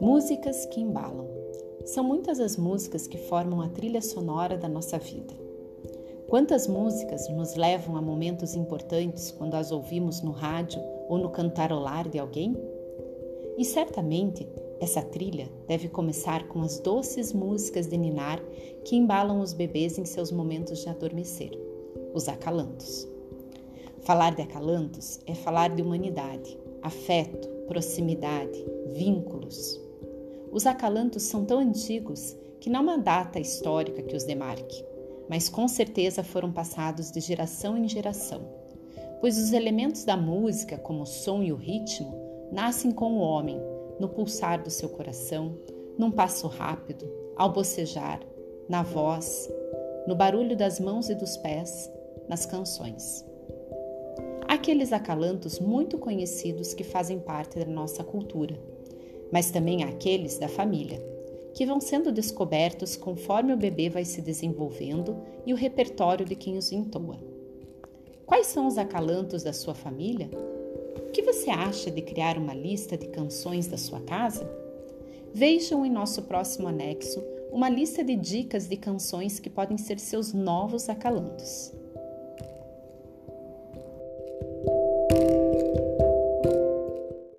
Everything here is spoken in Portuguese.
Músicas que embalam. São muitas as músicas que formam a trilha sonora da nossa vida. Quantas músicas nos levam a momentos importantes quando as ouvimos no rádio ou no cantarolar de alguém? E certamente essa trilha deve começar com as doces músicas de ninar que embalam os bebês em seus momentos de adormecer, os acalantos. Falar de acalantos é falar de humanidade, afeto, proximidade, vínculos. Os acalantos são tão antigos que não há data histórica que os demarque, mas com certeza foram passados de geração em geração, pois os elementos da música, como o som e o ritmo, nascem com o homem no pulsar do seu coração, num passo rápido, ao bocejar, na voz, no barulho das mãos e dos pés, nas canções. Aqueles acalantos muito conhecidos que fazem parte da nossa cultura, mas também aqueles da família, que vão sendo descobertos conforme o bebê vai se desenvolvendo e o repertório de quem os entoa. Quais são os acalantos da sua família? O que você acha de criar uma lista de canções da sua casa? Vejam em nosso próximo anexo uma lista de dicas de canções que podem ser seus novos acalantos.